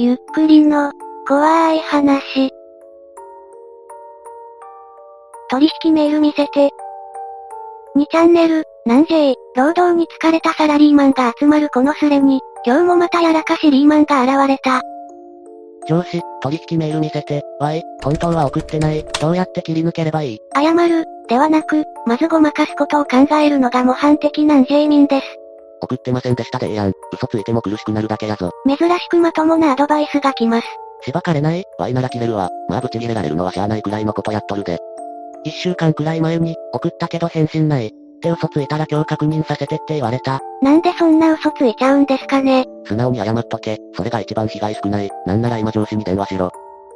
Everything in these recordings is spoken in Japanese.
ゆっくりの、怖い話。取引メール見せて。2チャンネル、なんじー、労働に疲れたサラリーマンが集まるこのスレに、今日もまたやらかしリーマンが現れた。上司、取引メール見せて、わい、本当は送ってない、どうやって切り抜ければいい？謝る、ではなく、まずごまかすことを考えるのが模範的なんジェイミンです。送ってませんでしたでええやん。嘘ついても苦しくなるだけやぞ。珍しくまともなアドバイスが来ます。しばかれない？わいなら切れるわ。まあブチ切れられるのはしゃあないくらいのことやっとるで。一週間くらい前に、送ったけど返信ない。って嘘ついたら今日確認させてって言われた。なんでそんな嘘ついちゃうんですかね素直に謝っとけ。それが一番被害少ない。なんなら今上司に電話しろ。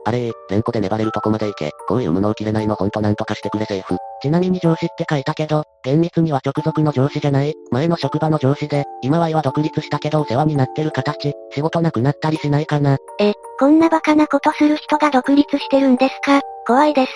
あれー、連呼で粘れるとこまで行け。こういう無能切れないのほんとなんとかしてくれセーフ。ちなみに上司って書いたけど、厳密には直属の上司じゃない、前の職場の上司で、今はは独立したけどお世話になってる形、仕事なくなったりしないかな。え、こんなバカなことする人が独立してるんですか？怖いです。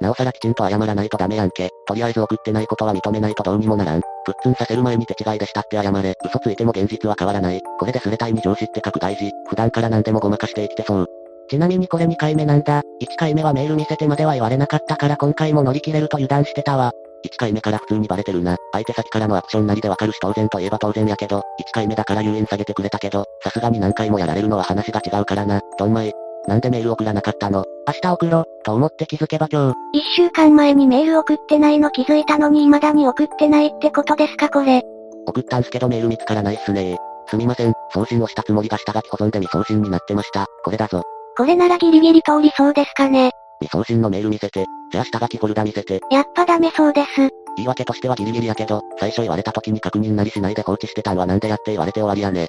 なおさらきちんと謝らないとダメやんけ。とりあえず送ってないことは認めないとどうにもならん。プッツンさせる前に手違いでしたって謝れ。嘘ついても現実は変わらない。これですれたいに上司って書く大事。普段から何でもごまかして生きてそう。ちなみにこれ2回目なんだ。1回目はメール見せてまでは言われなかったから今回も乗り切れると油断してたわ。1回目から普通にバレてるな。相手先からのアクションなりでわかるし当然といえば当然やけど、1回目だから誘引下げてくれたけど、さすがに何回もやられるのは話が違うからな。どんまい。なんでメール送らなかったの？明日送ろう、と思って気づけば今日。一週間前にメール送ってないの気づいたのに未だに送ってないってことですかこれ。送ったんすけどメール見つからないっすねすみません、送信をしたつもりが下書き保存で未送信になってました。これだぞ。これならギリギリ通りそうですかね。未送信のメール見せて、じゃあ下書きフォルダ見せて。やっぱダメそうです。言い訳としてはギリギリやけど、最初言われた時に確認なりしないで放置してたんはなんでやって言われて終わりやね。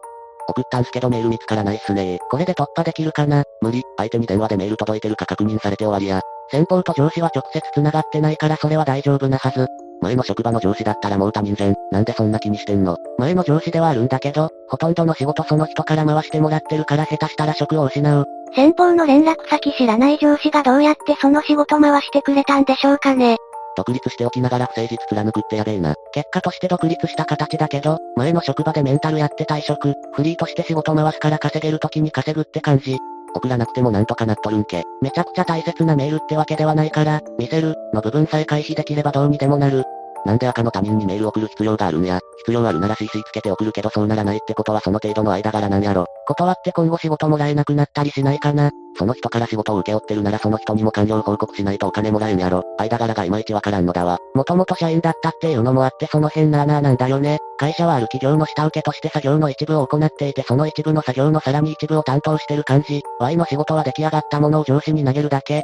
送ったんすけどメール見つからないっすねこれで突破できるかな？無理。相手に電話でメール届いてるか確認されて終わりや。先方と上司は直接繋がってないからそれは大丈夫なはず。前の職場の上司だったらもう他人じゃん。なんでそんな気にしてんの？前の上司ではあるんだけど、ほとんどの仕事その人から回してもらってるから下手したら職を失う。先方の連絡先知らない上司がどうやってその仕事回してくれたんでしょうかね。独立しておきながら不誠実貫くってやべえな。結果として独立した形だけど、前の職場でメンタルやって退職、フリーとして仕事回すから稼げる時に稼ぐって感じ。送らなくてもなんとかなっとるんけ。めちゃくちゃ大切なメールってわけではないから、見せる、の部分さえ回避できればどうにでもなる。なんで赤の他人にメール送る必要があるんや。必要あるなら CC つけて送るけどそうならないってことはその程度の間柄なんやろ。断って今後仕事もらえなくなったりしないかな。その人から仕事を請け負ってるならその人にも完了報告しないとお金もらえんやろ。間柄がいまいちわからんのだわ。もともと社員だったっていうのもあってその辺なあなあなんだよね。会社はある企業の下請けとして作業の一部を行っていてその一部の作業のさらに一部を担当してる感じ。Y の仕事は出来上がったものを上司に投げるだけ。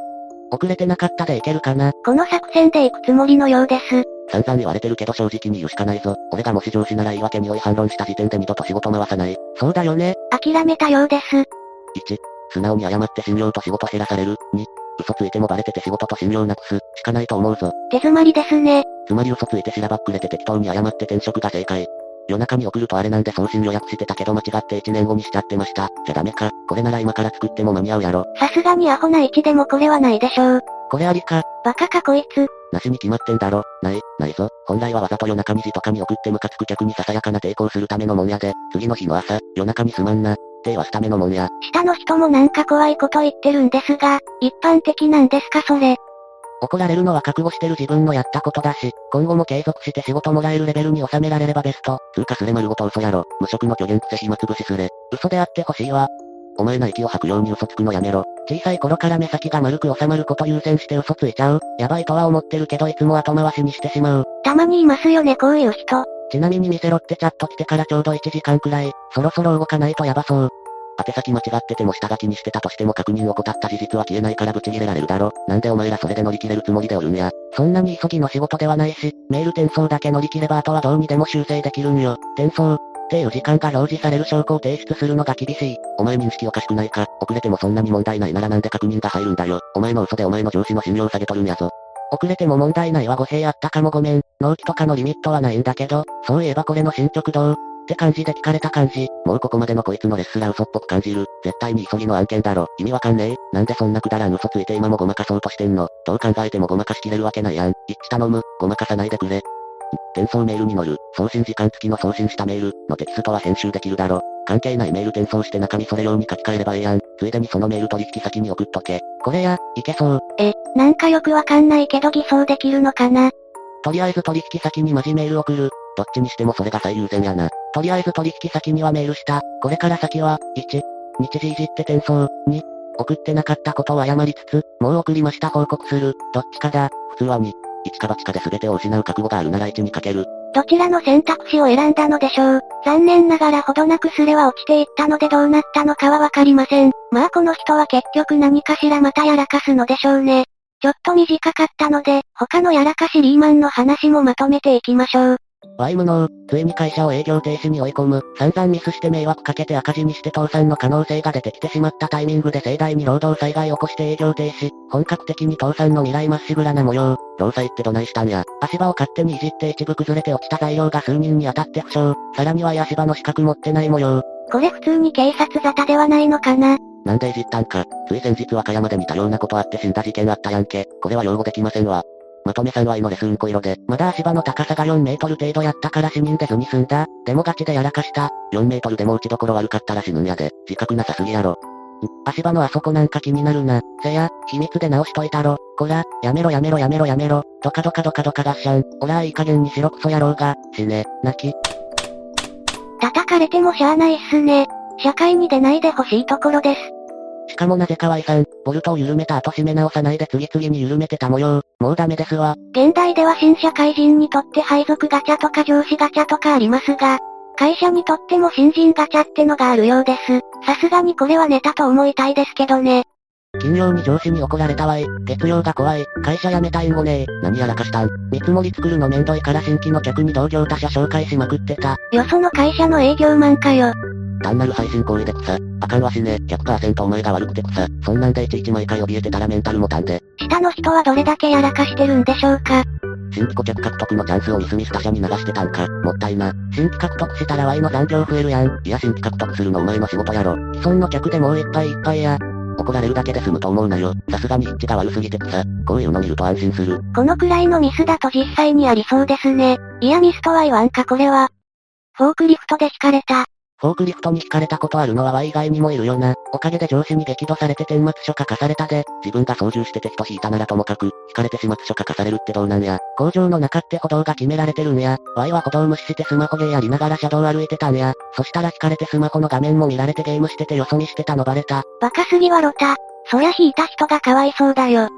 遅れてなかったでいけるかな。この作戦で行くつもりのようです。散々言われてるけど正直に言うしかないぞ。俺がもし上司なら言い訳に追い反論した時点で二度と仕事回さない。そうだよね。諦めたようです。1、素直に謝って信用と仕事減らされる。2、嘘ついてもバレてて仕事と信用なくす、しかないと思うぞ。手詰まりですね。つまり嘘ついてしらばっくれて適当に謝って転職が正解。夜中に送るとあれなんで送信予約してたけど間違って1年後にしちゃってました。じゃダメか。これなら今から作っても間に合うやろ。さすがにアホな位置でもこれはないでしょう。これありか。バカかこいつ。なしに決まってんだろ。ない、ないぞ。本来はわざと夜中2時とかに送ってムカつく客にささやかな抵抗するためのもんやで。次の日の朝、夜中にすまんな。って言わすためのもんや。下の人もなんか怖いこと言ってるんですが、一般的なんですかそれ。怒られるのは覚悟してる自分のやったことだし、今後も継続して仕事もらえるレベルに収められればベスト。通過すれ丸ごと嘘やろ。無職の虚言癖暇つぶしすれ。嘘であってほしいわ。お前な息を吐くように嘘つくのやめろ。小さい頃から目先が丸く収まること優先して嘘ついちゃう。やばいとは思ってるけどいつも後回しにしてしまう。たまにいますよねこういう人。ちなみに見せろってチャット来てからちょうど1時間くらい、そろそろ動かないとやばそう。宛先間違ってても下書きにしてたとしても確認を怠った事実は消えないからブチ切れられるだろ。なんでお前らそれで乗り切れるつもりでおるんや。そんなに急ぎの仕事ではないし、メール転送だけ乗り切ればあとはどうにでも修正できるんよ。転送っていう時間が表示される証拠を提出するのが厳しい。お前認識おかしくないか？遅れてもそんなに問題ないならなんで確認が入るんだよ。お前の嘘でお前の上司の信用下げとるんやぞ。遅れても問題ないは語弊あったかもごめん。納期とかのリミットはないんだけど、そういえばこれの進捗どう？って感じで聞かれた感じ。もうここまでのこいつのレッスラ嘘っぽく感じる。絶対に急ぎの案件だろ。意味わかんねえ。なんでそんなくだらん嘘ついて今もごまかそうとしてんの。どう考えてもごまかしきれるわけないやん。一致頼む。ごまかさないでくれ。転送メールに乗る、送信時間付きの送信したメールのテキストは編集できるだろ。関係ないメール転送して中身それ用に書き換えればええやん。ついでにそのメール取引先に送っとけ。これや、いけそう。え、なんかよくわかんないけど偽装できるのかな？とりあえず取引先にマジメール送る。どっちにしてもそれが最優先やな。とりあえず取引先にはメールした。これから先は、1、日時いじって転送、2、送ってなかったことを謝りつつ、もう送りました報告する。どっちかだ。普通は2。一か八かで全てを失う覚悟があるなら1にかける。どちらの選択肢を選んだのでしょう。残念ながらほどなくスレは落ちていったのでどうなったのかはわかりません。まあこの人は結局何かしらまたやらかすのでしょうね。ちょっと短かったので、他のやらかしリーマンの話もまとめていきましょう。ワイ無能、ついに会社を営業停止に追い込む、散々ミスして迷惑かけて赤字にして倒産の可能性が出てきてしまったタイミングで盛大に労働災害を起こして営業停止、本格的に倒産の未来まっしぐらな模様、労災ってどないしたんや、足場を勝手にいじって一部崩れて落ちた材料が数人に当たって負傷、さらには足場の資格持ってない模様。これ普通に警察沙汰ではないのかな？なんでいじったんか、つい先日和歌山で似たようなことあって死んだ事件あったやんけ、これは擁護できませんわ。まとめさんはイのレスうんこ色で、まだ足場の高さが4メートル程度やったから死人出ずに済んだ。でもガチでやらかした。4メートルでも打ちどころ悪かったら死ぬんやで。自覚なさすぎやろ。足場のあそこなんか気になるな。せや、秘密で直しといたろ。こら、やめろやめろやめろやめろ。ドカドカドカドカガッシャン。おらいい加減にしろクソ野郎が。死ね、泣き。叩かれてもしゃあないっすね。社会に出ないでほしいところです。しかもなぜか Y さん、ボルトを緩めた後締め直さないで次々に緩めてた模様。もうダメですわ。現代では新社会人にとって配属ガチャとか上司ガチャとかありますが、会社にとっても新人ガチャってのがあるようです。さすがにこれはネタと思いたいですけどね。金曜に上司に怒られたわい。月曜が怖い。会社辞めたいんごね何やらかしたん。見積もり作るのめんどいから新規の客に同業他社紹介しまくってた。よその会社の営業マンかよ。単なる配信行為で草。あかんわしね。100%お前が悪くて草。そんなんでいちいち毎回怯えてたらメンタルもたんで。下の人はどれだけやらかしてるんでしょうか新規顧客獲得のチャンスをミスミス他社に流してたんか。もったいな。新規獲得したら Y の残業増えるやん。いや新規獲得するのお前の仕事やろ。既存の客でもういっぱいいっぱいや。怒られるだけで済むと思うなよ。さすがに一致が悪すぎて草。こういうの見ると安心する。このくらいのミスだと実際にありそうですね。いやミスとは言わんかこれは。フォークリフトで引かれた。フォークリフトに引かれたことあるのは Y 以外にもいるよな。おかげで上司に激怒されて顛末書書かされたで、自分が操縦して敵と引いたならともかく、引かれて始末書書かされるってどうなんや。工場の中って歩道が決められてるんや。Y は歩道無視してスマホでやりながら車道歩いてたんや。そしたら引かれてスマホの画面も見られてゲームしててよそ見してたのバレた。バカすぎはロタ。そりゃ引いた人がかわいそうだよ。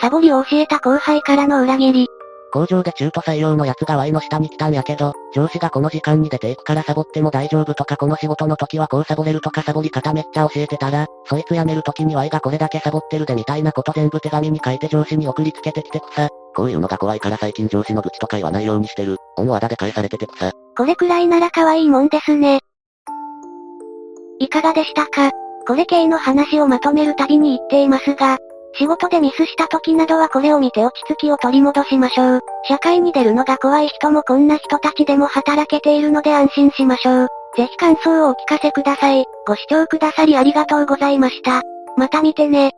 サボりを教えた後輩からの裏切り。工場で中途採用のやつが Y の下に来たんやけど、上司がこの時間に出ていくからサボっても大丈夫とかこの仕事の時はこうサボれるとかサボり方めっちゃ教えてたら、そいつ辞める時に Y がこれだけサボってるでみたいなこと全部手紙に書いて上司に送りつけてきてくさ。こういうのが怖いから最近上司の愚痴とか言わないようにしてる。恩和田で返されててくさ。これくらいなら可愛いもんですね。いかがでしたか？これ系の話をまとめるたびに言っていますが、仕事でミスした時などはこれを見て落ち着きを取り戻しましょう。社会に出るのが怖い人もこんな人たちでも働けているので安心しましょう。ぜひ感想をお聞かせください。ご視聴くださりありがとうございました。また見てね。